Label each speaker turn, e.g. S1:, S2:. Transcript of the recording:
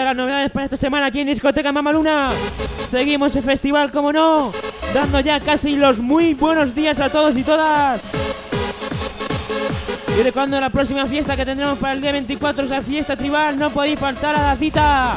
S1: de las novedades para esta semana aquí en Discoteca Mamaluna. Seguimos el festival, como no, dando ya casi los muy buenos días a todos y todas. Y de cuando la próxima fiesta que tendremos para el día 24 es la fiesta tribal, no podéis faltar a la cita.